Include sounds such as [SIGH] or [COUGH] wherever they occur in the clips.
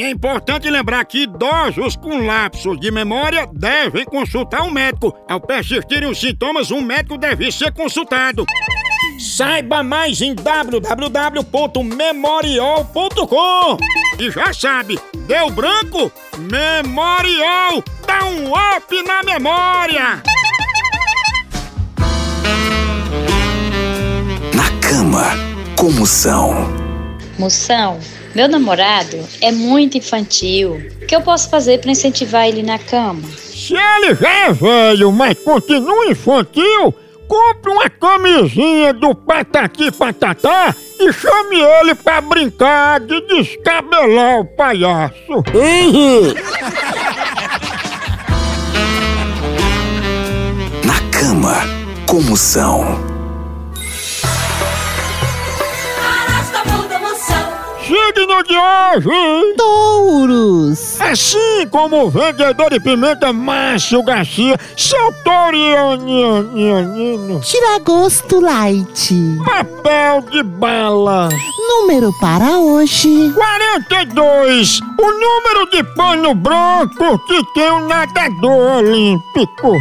E é importante lembrar que idosos com lapsos de memória devem consultar um médico. Ao persistirem os sintomas, um médico deve ser consultado. Saiba mais em www.memorial.com. E já sabe, deu branco? Memorial! Dá um up na memória! Na cama, como são? Moção, meu namorado é muito infantil. O que eu posso fazer para incentivar ele na cama? Se ele já é velho, mas continua infantil, compre uma camisinha do Patati Patatá e chame ele pra brincar de descabelar o palhaço. [LAUGHS] Na cama, como são? Signo de hoje! Touros, Assim como o vendedor de pimenta Márcio Garcia, seu torianianino, Tiragosto Light. papel de bala. Número para hoje: 42, o número de pano branco que tem o nadador olímpico.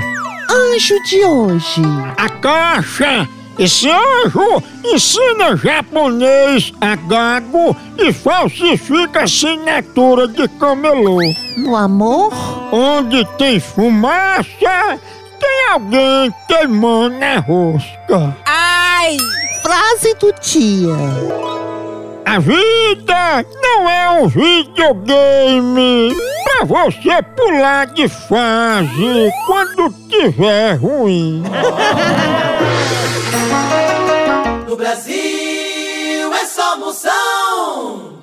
Anjo de hoje. A caixa. Esse anjo ensina japonês a gago e falsifica assinatura de camelô. No amor, Onde tem fumaça, tem alguém queimando a rosca. frase do dia. A vida não é um videogame pra você pular de fase quando tiver ruim. [LAUGHS] No Brasil é só moção.